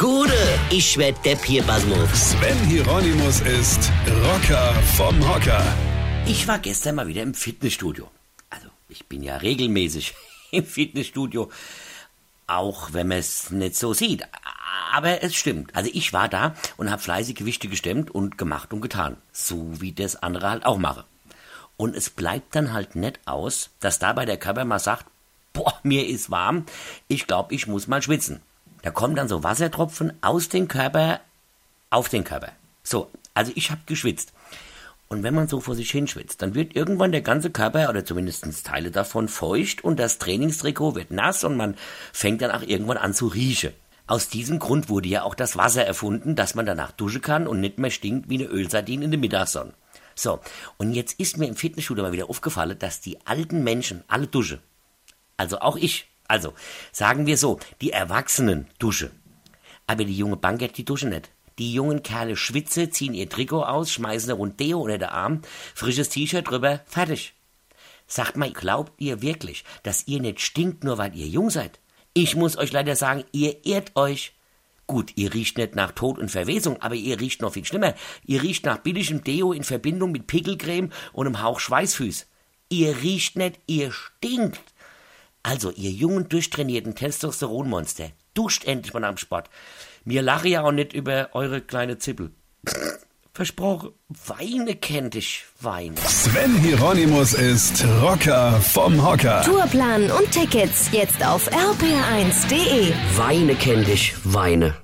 Gude, ich werd Depp hier, Basmus. Sven Hieronymus ist Rocker vom Hocker. Ich war gestern mal wieder im Fitnessstudio. Also, ich bin ja regelmäßig im Fitnessstudio, auch wenn man es nicht so sieht. Aber es stimmt. Also ich war da und habe fleißig Gewichte gestemmt und gemacht und getan. So wie das andere halt auch mache. Und es bleibt dann halt nicht aus, dass dabei der Körper mal sagt, boah, mir ist warm, ich glaube, ich muss mal schwitzen. Da kommen dann so Wassertropfen aus dem Körper auf den Körper. So, also ich habe geschwitzt. Und wenn man so vor sich hinschwitzt, dann wird irgendwann der ganze Körper oder zumindest Teile davon feucht und das Trainingstrikot wird nass und man fängt dann auch irgendwann an zu riechen. Aus diesem Grund wurde ja auch das Wasser erfunden, dass man danach duschen kann und nicht mehr stinkt wie eine Ölsardine in der Mittagssonne. So, und jetzt ist mir im Fitnessstudio mal wieder aufgefallen, dass die alten Menschen alle duschen. Also auch ich. Also, sagen wir so, die Erwachsenen duschen. Aber die junge Bankett, die duschen nicht. Die jungen Kerle schwitzen, ziehen ihr Trikot aus, schmeißen eine Rund Deo unter den Arm, frisches T-Shirt drüber, fertig. Sagt mal, glaubt ihr wirklich, dass ihr nicht stinkt, nur weil ihr jung seid? Ich muss euch leider sagen, ihr irrt euch. Gut, ihr riecht nicht nach Tod und Verwesung, aber ihr riecht noch viel schlimmer. Ihr riecht nach billigem Deo in Verbindung mit Pickelcreme und einem Hauch Schweißfüß. Ihr riecht nicht, ihr stinkt. Also, ihr jungen, durchtrainierten Testosteronmonster, duscht endlich mal am Sport. Mir lache ja auch nicht über eure kleine Zippel. Versprochen, Weine kennt ich, Weine. Sven Hieronymus ist Rocker vom Hocker. Tourplan und Tickets jetzt auf rpr1.de. Weine kenn dich, Weine.